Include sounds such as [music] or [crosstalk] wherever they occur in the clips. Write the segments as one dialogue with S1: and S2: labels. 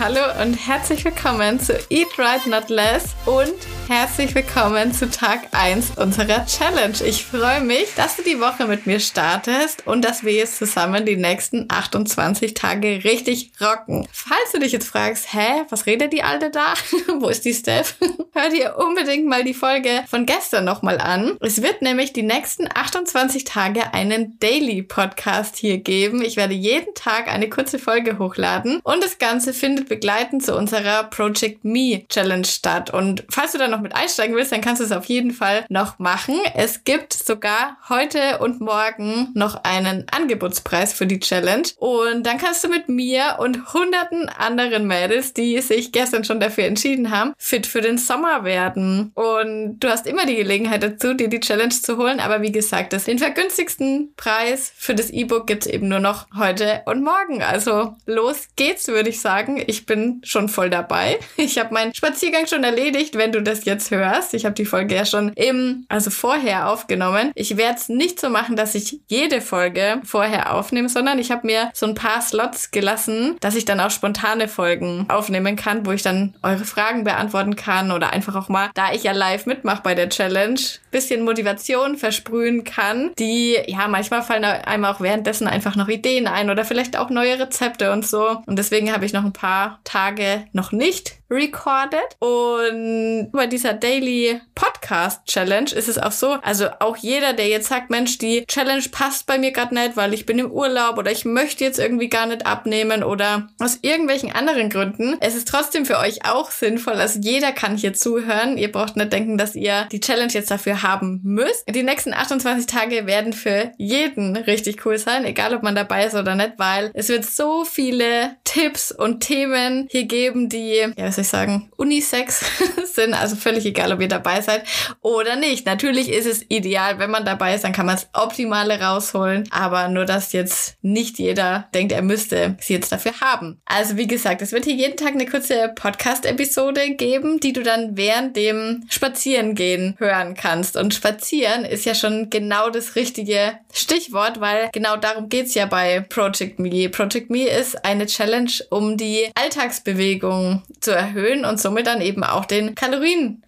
S1: Hallo und herzlich willkommen zu Eat Right Not Less und herzlich willkommen zu Tag 1 unserer Challenge. Ich freue mich, dass du die Woche mit mir startest und dass wir jetzt zusammen die nächsten 28 Tage richtig rocken. Falls du dich jetzt fragst, hä, was redet die Alte da? [laughs] Wo ist die Steph? [laughs] Hör dir unbedingt mal die Folge von gestern nochmal an. Es wird nämlich die nächsten 28 Tage einen Daily Podcast hier geben. Ich werde jeden Tag eine kurze Folge hochladen und das Ganze findet begleitend zu unserer Project Me Challenge statt. Und falls du da noch mit einsteigen willst, dann kannst du es auf jeden Fall noch machen. Es gibt sogar heute und morgen noch einen Angebotspreis für die Challenge. Und dann kannst du mit mir und hunderten anderen Mädels, die sich gestern schon dafür entschieden haben, fit für den Sommer werden. Und du hast immer die Gelegenheit dazu, dir die Challenge zu holen. Aber wie gesagt, den vergünstigsten Preis für das E-Book gibt es eben nur noch heute und morgen. Also los geht's, würde ich sagen. Ich bin schon voll dabei. [laughs] Ich habe meinen Spaziergang schon erledigt, wenn du das jetzt hörst. Ich habe die Folge ja schon im, also vorher aufgenommen. Ich werde es nicht so machen, dass ich jede Folge vorher aufnehme, sondern ich habe mir so ein paar Slots gelassen, dass ich dann auch spontane Folgen aufnehmen kann, wo ich dann eure Fragen beantworten kann oder einfach auch mal, da ich ja live mitmache bei der Challenge, bisschen Motivation versprühen kann, die, ja, manchmal fallen einem auch währenddessen einfach noch Ideen ein oder vielleicht auch neue Rezepte und so. Und deswegen habe ich noch ein paar Tage noch nicht recorded. Und bei dieser Daily Podcast Challenge ist es auch so, also auch jeder, der jetzt sagt, Mensch, die Challenge passt bei mir gerade nicht, weil ich bin im Urlaub oder ich möchte jetzt irgendwie gar nicht abnehmen oder aus irgendwelchen anderen Gründen. Es ist trotzdem für euch auch sinnvoll. Also jeder kann hier zuhören. Ihr braucht nicht denken, dass ihr die Challenge jetzt dafür haben müsst. Die nächsten 28 Tage werden für jeden richtig cool sein, egal ob man dabei ist oder nicht, weil es wird so viele Tipps und Themen hier geben, die, ja, was soll ich sagen, Unisex [laughs] sind. Also völlig egal, ob ihr dabei seid oder nicht. Natürlich ist es ideal, wenn man dabei ist, dann kann man das Optimale rausholen. Aber nur, dass jetzt nicht jeder denkt, er müsste sie jetzt dafür haben. Also wie gesagt, es wird hier jeden Tag eine kurze Podcast-Episode geben, die du dann während dem Spazierengehen hören kannst. Und Spazieren ist ja schon genau das richtige Stichwort, weil genau darum geht's ja bei Project Me. Project Me ist eine Challenge, um die Alltagsbewegung zu erhöhen und somit dann eben auch den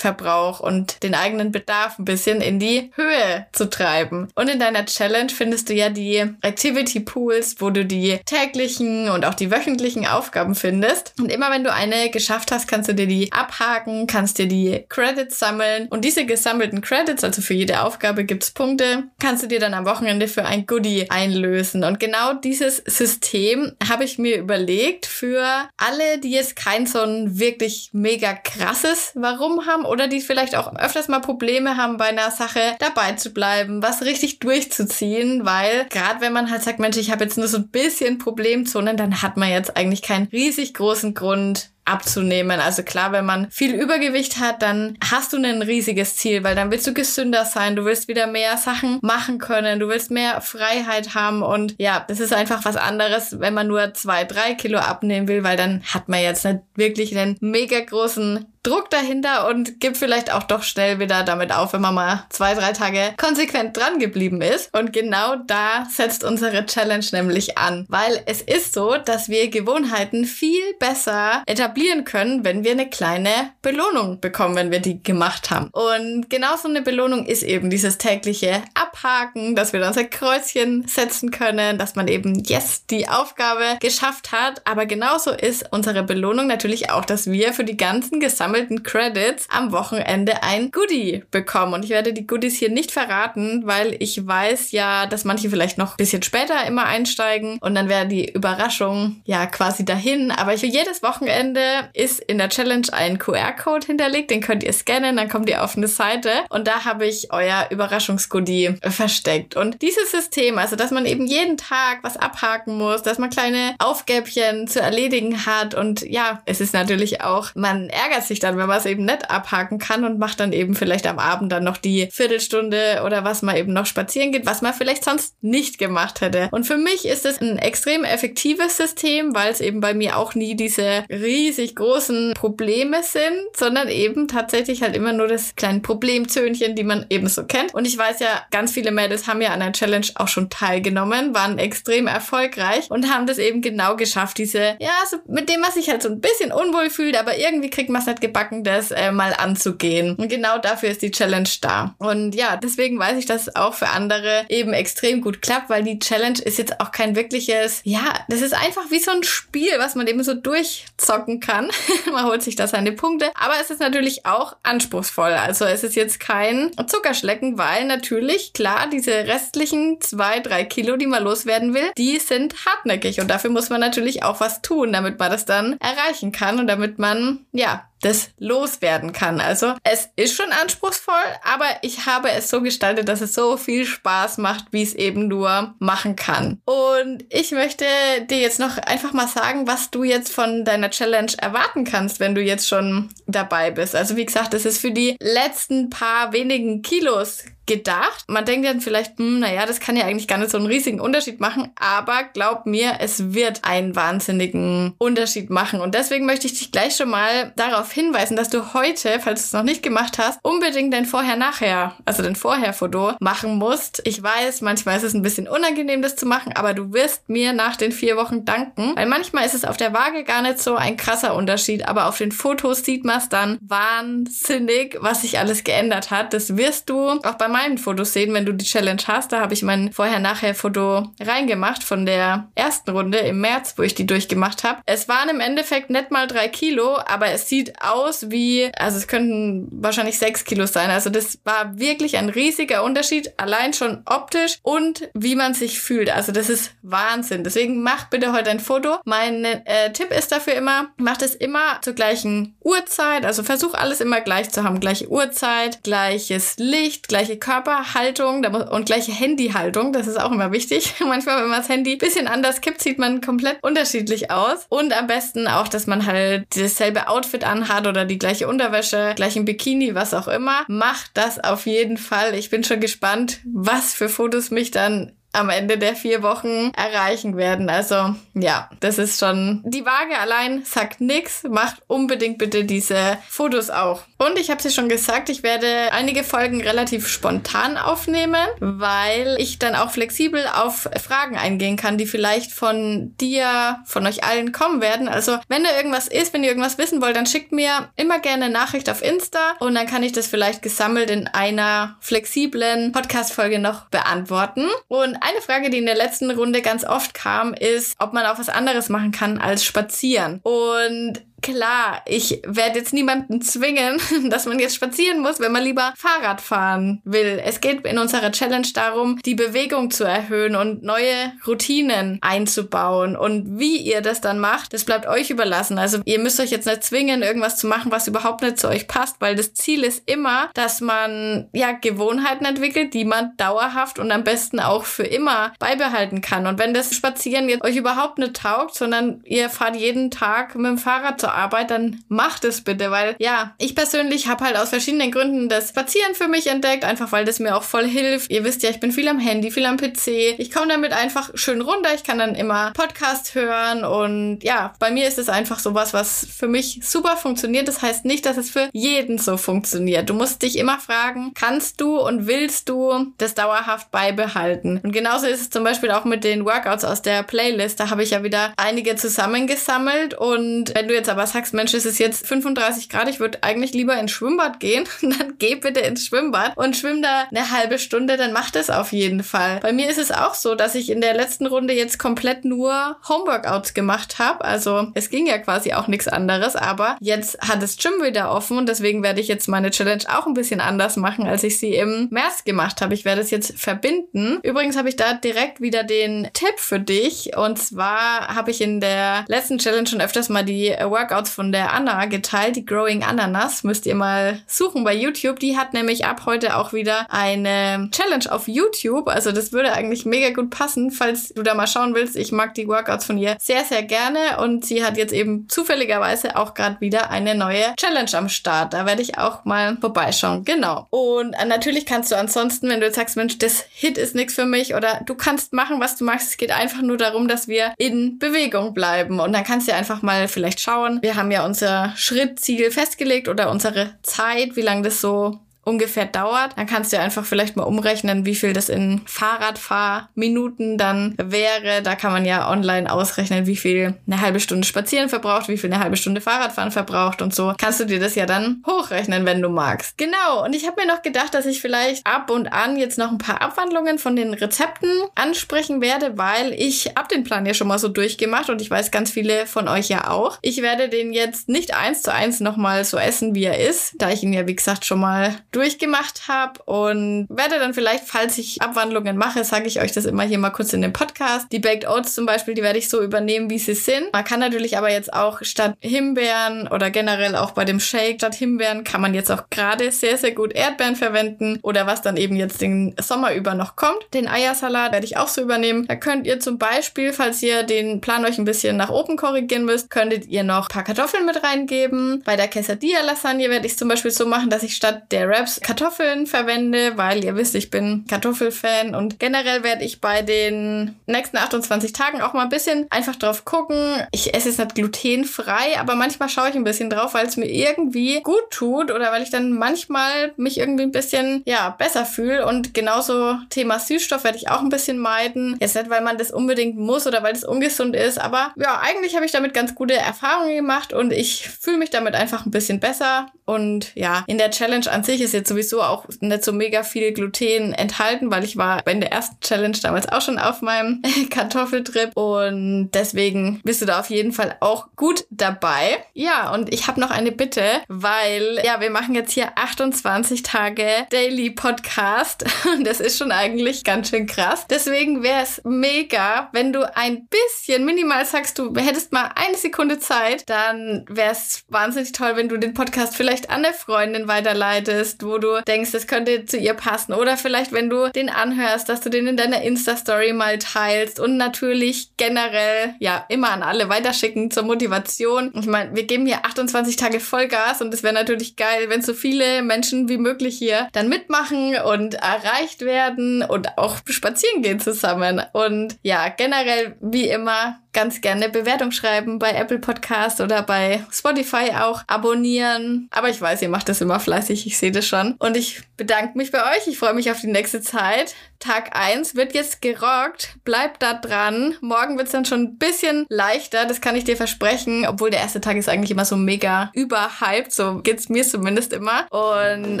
S1: Kalorienverbrauch und den eigenen Bedarf ein bisschen in die Höhe zu treiben. Und in deiner Challenge findest du ja die Activity Pools, wo du die täglichen und auch die wöchentlichen Aufgaben findest. Und immer wenn du eine geschafft hast, kannst du dir die abhaken, kannst dir die Credits sammeln. Und diese gesammelten Credits, also für jede Aufgabe gibt's Punkte, kannst du dir dann am Wochenende für ein Goodie einlösen. Und genau dieses System habe ich mir überlegt für alle, die jetzt kein so ein wirklich mega krasses Warum haben oder die vielleicht auch öfters mal Probleme haben, bei einer Sache dabei zu bleiben, was richtig durchzuziehen, weil gerade wenn man halt sagt, Mensch, ich habe jetzt nur so ein bisschen Problemzonen, dann hat man jetzt eigentlich keinen riesig großen Grund, abzunehmen. Also klar, wenn man viel Übergewicht hat, dann hast du ein riesiges Ziel, weil dann willst du gesünder sein, du willst wieder mehr Sachen machen können, du willst mehr Freiheit haben und ja, das ist einfach was anderes, wenn man nur zwei, drei Kilo abnehmen will, weil dann hat man jetzt nicht wirklich einen mega großen Druck dahinter und gibt vielleicht auch doch schnell wieder damit auf, wenn man mal zwei, drei Tage konsequent dran geblieben ist. Und genau da setzt unsere Challenge nämlich an, weil es ist so, dass wir Gewohnheiten viel besser etablieren können, wenn wir eine kleine Belohnung bekommen, wenn wir die gemacht haben. Und genau so eine Belohnung ist eben dieses tägliche Abhaken, dass wir dann unser Kreuzchen setzen können, dass man eben yes die Aufgabe geschafft hat. Aber genauso ist unsere Belohnung natürlich auch, dass wir für die ganzen gesamten gesammelten Credits am Wochenende ein Goodie bekommen. Und ich werde die Goodies hier nicht verraten, weil ich weiß ja, dass manche vielleicht noch ein bisschen später immer einsteigen und dann wäre die Überraschung ja quasi dahin. Aber für jedes Wochenende ist in der Challenge ein QR-Code hinterlegt, den könnt ihr scannen, dann kommt ihr auf eine Seite und da habe ich euer Überraschungsgoodie versteckt. Und dieses System, also dass man eben jeden Tag was abhaken muss, dass man kleine Aufgäbchen zu erledigen hat und ja, es ist natürlich auch, man ärgert sich dann, wenn man es eben nicht abhaken kann und macht dann eben vielleicht am Abend dann noch die Viertelstunde oder was man eben noch spazieren geht, was man vielleicht sonst nicht gemacht hätte. Und für mich ist es ein extrem effektives System, weil es eben bei mir auch nie diese riesig großen Probleme sind, sondern eben tatsächlich halt immer nur das kleine Problemzöhnchen, die man eben so kennt. Und ich weiß ja, ganz viele Mädels haben ja an der Challenge auch schon teilgenommen, waren extrem erfolgreich und haben das eben genau geschafft, diese, ja, so mit dem man sich halt so ein bisschen unwohl fühlt, aber irgendwie kriegt man es nicht das äh, mal anzugehen. Und genau dafür ist die Challenge da. Und ja, deswegen weiß ich, dass auch für andere eben extrem gut klappt, weil die Challenge ist jetzt auch kein wirkliches, ja, das ist einfach wie so ein Spiel, was man eben so durchzocken kann. [laughs] man holt sich da seine Punkte. Aber es ist natürlich auch anspruchsvoll. Also es ist jetzt kein Zuckerschlecken, weil natürlich, klar, diese restlichen zwei, drei Kilo, die man loswerden will, die sind hartnäckig. Und dafür muss man natürlich auch was tun, damit man das dann erreichen kann und damit man, ja, das loswerden kann. Also es ist schon anspruchsvoll, aber ich habe es so gestaltet, dass es so viel Spaß macht, wie es eben nur machen kann. Und ich möchte dir jetzt noch einfach mal sagen, was du jetzt von deiner Challenge erwarten kannst, wenn du jetzt schon dabei bist. Also wie gesagt, es ist für die letzten paar wenigen Kilos gedacht. Man denkt dann vielleicht, hm, naja, das kann ja eigentlich gar nicht so einen riesigen Unterschied machen, aber glaub mir, es wird einen wahnsinnigen Unterschied machen. Und deswegen möchte ich dich gleich schon mal darauf hinweisen, dass du heute, falls du es noch nicht gemacht hast, unbedingt dein Vorher-Nachher, also dein Vorher-Foto machen musst. Ich weiß, manchmal ist es ein bisschen unangenehm, das zu machen, aber du wirst mir nach den vier Wochen danken, weil manchmal ist es auf der Waage gar nicht so ein krasser Unterschied, aber auf den Fotos sieht man es dann wahnsinnig, was sich alles geändert hat. Das wirst du auch bei meinen Fotos sehen, wenn du die Challenge hast. Da habe ich mein Vorher-Nachher-Foto reingemacht von der ersten Runde im März, wo ich die durchgemacht habe. Es waren im Endeffekt nicht mal drei Kilo, aber es sieht aus wie, also es könnten wahrscheinlich sechs Kilo sein. Also das war wirklich ein riesiger Unterschied, allein schon optisch und wie man sich fühlt. Also das ist Wahnsinn. Deswegen mach bitte heute ein Foto. Mein äh, Tipp ist dafür immer, mach es immer zur gleichen Uhrzeit. Also versuch alles immer gleich zu haben. Gleiche Uhrzeit, gleiches Licht, gleiche Körperhaltung und gleiche Handyhaltung. Das ist auch immer wichtig. [laughs] Manchmal, wenn man das Handy ein bisschen anders kippt, sieht man komplett unterschiedlich aus. Und am besten auch, dass man halt dasselbe Outfit anhat oder die gleiche Unterwäsche, gleichen Bikini, was auch immer. Macht das auf jeden Fall. Ich bin schon gespannt, was für Fotos mich dann am Ende der vier Wochen erreichen werden. Also ja, das ist schon. Die Waage allein sagt nix. Macht unbedingt bitte diese Fotos auch. Und ich habe sie schon gesagt, ich werde einige Folgen relativ spontan aufnehmen, weil ich dann auch flexibel auf Fragen eingehen kann, die vielleicht von dir, von euch allen kommen werden. Also wenn da irgendwas ist, wenn ihr irgendwas wissen wollt, dann schickt mir immer gerne eine Nachricht auf Insta und dann kann ich das vielleicht gesammelt in einer flexiblen Podcast-Folge noch beantworten. Und eine Frage, die in der letzten Runde ganz oft kam, ist, ob man auch was anderes machen kann als spazieren. Und klar, ich werde jetzt niemanden zwingen, [laughs] dass man jetzt spazieren muss, wenn man lieber Fahrrad fahren will. Es geht in unserer Challenge darum, die Bewegung zu erhöhen und neue Routinen einzubauen. Und wie ihr das dann macht, das bleibt euch überlassen. Also ihr müsst euch jetzt nicht zwingen, irgendwas zu machen, was überhaupt nicht zu euch passt, weil das Ziel ist immer, dass man ja Gewohnheiten entwickelt, die man dauerhaft und am besten auch für immer beibehalten kann. Und wenn das Spazieren jetzt euch überhaupt nicht taugt, sondern ihr fahrt jeden Tag mit dem Fahrrad zur Arbeit, dann macht es bitte, weil ja, ich persönlich habe halt aus verschiedenen Gründen das Spazieren für mich entdeckt, einfach weil das mir auch voll hilft. Ihr wisst ja, ich bin viel am Handy, viel am PC. Ich komme damit einfach schön runter. Ich kann dann immer Podcast hören und ja, bei mir ist es einfach sowas, was für mich super funktioniert. Das heißt nicht, dass es für jeden so funktioniert. Du musst dich immer fragen, kannst du und willst du das dauerhaft beibehalten? Und genauso ist es zum Beispiel auch mit den Workouts aus der Playlist. Da habe ich ja wieder einige zusammengesammelt und wenn du jetzt aber aber sagst, Mensch, es ist jetzt 35 Grad, ich würde eigentlich lieber ins Schwimmbad gehen, [laughs] dann geh bitte ins Schwimmbad und schwimm da eine halbe Stunde, dann mach das auf jeden Fall. Bei mir ist es auch so, dass ich in der letzten Runde jetzt komplett nur Homeworkouts gemacht habe. Also es ging ja quasi auch nichts anderes, aber jetzt hat das Gym wieder offen und deswegen werde ich jetzt meine Challenge auch ein bisschen anders machen, als ich sie im März gemacht habe. Ich werde es jetzt verbinden. Übrigens habe ich da direkt wieder den Tipp für dich und zwar habe ich in der letzten Challenge schon öfters mal die Workouts Workouts von der Anna geteilt, die Growing Ananas. Müsst ihr mal suchen bei YouTube. Die hat nämlich ab heute auch wieder eine Challenge auf YouTube. Also das würde eigentlich mega gut passen, falls du da mal schauen willst. Ich mag die Workouts von ihr sehr, sehr gerne und sie hat jetzt eben zufälligerweise auch gerade wieder eine neue Challenge am Start. Da werde ich auch mal vorbeischauen. Genau. Und natürlich kannst du ansonsten, wenn du jetzt sagst, Mensch, das Hit ist nichts für mich oder du kannst machen, was du magst. Es geht einfach nur darum, dass wir in Bewegung bleiben. Und dann kannst du einfach mal vielleicht schauen. Wir haben ja unser Schrittziel festgelegt oder unsere Zeit, wie lange das so ungefähr dauert. Dann kannst du einfach vielleicht mal umrechnen, wie viel das in Fahrradfahrminuten dann wäre. Da kann man ja online ausrechnen, wie viel eine halbe Stunde spazieren verbraucht, wie viel eine halbe Stunde Fahrradfahren verbraucht und so. Kannst du dir das ja dann hochrechnen, wenn du magst. Genau. Und ich habe mir noch gedacht, dass ich vielleicht ab und an jetzt noch ein paar Abwandlungen von den Rezepten ansprechen werde, weil ich ab den Plan ja schon mal so durchgemacht und ich weiß ganz viele von euch ja auch. Ich werde den jetzt nicht eins zu eins nochmal so essen, wie er ist, da ich ihn ja wie gesagt schon mal durchgemacht habe und werde dann vielleicht, falls ich Abwandlungen mache, sage ich euch das immer hier mal kurz in dem Podcast. Die Baked Oats zum Beispiel, die werde ich so übernehmen, wie sie sind. Man kann natürlich aber jetzt auch statt Himbeeren oder generell auch bei dem Shake statt Himbeeren kann man jetzt auch gerade sehr, sehr gut Erdbeeren verwenden oder was dann eben jetzt den Sommer über noch kommt. Den Eiersalat werde ich auch so übernehmen. Da könnt ihr zum Beispiel, falls ihr den Plan euch ein bisschen nach oben korrigieren müsst, könntet ihr noch ein paar Kartoffeln mit reingeben. Bei der Quesadilla Lasagne werde ich zum Beispiel so machen, dass ich statt der Wraps Wraps Kartoffeln verwende, weil ihr wisst, ich bin Kartoffelfan und generell werde ich bei den nächsten 28 Tagen auch mal ein bisschen einfach drauf gucken. Ich esse jetzt nicht glutenfrei, aber manchmal schaue ich ein bisschen drauf, weil es mir irgendwie gut tut oder weil ich dann manchmal mich irgendwie ein bisschen, ja, besser fühle und genauso Thema Süßstoff werde ich auch ein bisschen meiden. Jetzt nicht, weil man das unbedingt muss oder weil es ungesund ist, aber ja, eigentlich habe ich damit ganz gute Erfahrungen gemacht und ich fühle mich damit einfach ein bisschen besser und ja, in der Challenge an sich ist jetzt sowieso auch nicht so mega viel Gluten enthalten, weil ich war in der ersten Challenge damals auch schon auf meinem [laughs] Kartoffeltrip und deswegen bist du da auf jeden Fall auch gut dabei. Ja, und ich habe noch eine Bitte, weil ja, wir machen jetzt hier 28 Tage Daily Podcast [laughs] und das ist schon eigentlich ganz schön krass. Deswegen wäre es mega, wenn du ein bisschen minimal sagst, du hättest mal eine Sekunde Zeit, dann wäre es wahnsinnig toll, wenn du den Podcast vielleicht an eine Freundin weiterleitest, wo du denkst, es könnte zu ihr passen. Oder vielleicht, wenn du den anhörst, dass du den in deiner Insta-Story mal teilst. Und natürlich generell, ja, immer an alle weiterschicken zur Motivation. Ich meine, wir geben hier 28 Tage Vollgas und es wäre natürlich geil, wenn so viele Menschen wie möglich hier dann mitmachen und erreicht werden und auch spazieren gehen zusammen. Und ja, generell wie immer ganz gerne Bewertung schreiben bei Apple Podcast oder bei Spotify auch abonnieren. Aber ich weiß, ihr macht das immer fleißig, ich sehe das schon. Und ich bedanke mich bei euch. Ich freue mich auf die nächste Zeit. Tag 1 wird jetzt gerockt. Bleibt da dran. Morgen wird es dann schon ein bisschen leichter, das kann ich dir versprechen. Obwohl der erste Tag ist eigentlich immer so mega überhyped. So geht's mir zumindest immer. Und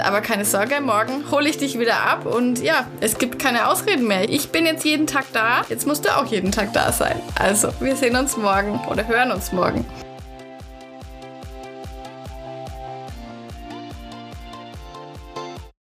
S1: aber keine Sorge, morgen hole ich dich wieder ab. Und ja, es gibt keine Ausreden mehr. Ich bin jetzt jeden Tag da. Jetzt musst du auch jeden Tag da sein. Also, wir sehen uns morgen oder hören uns morgen.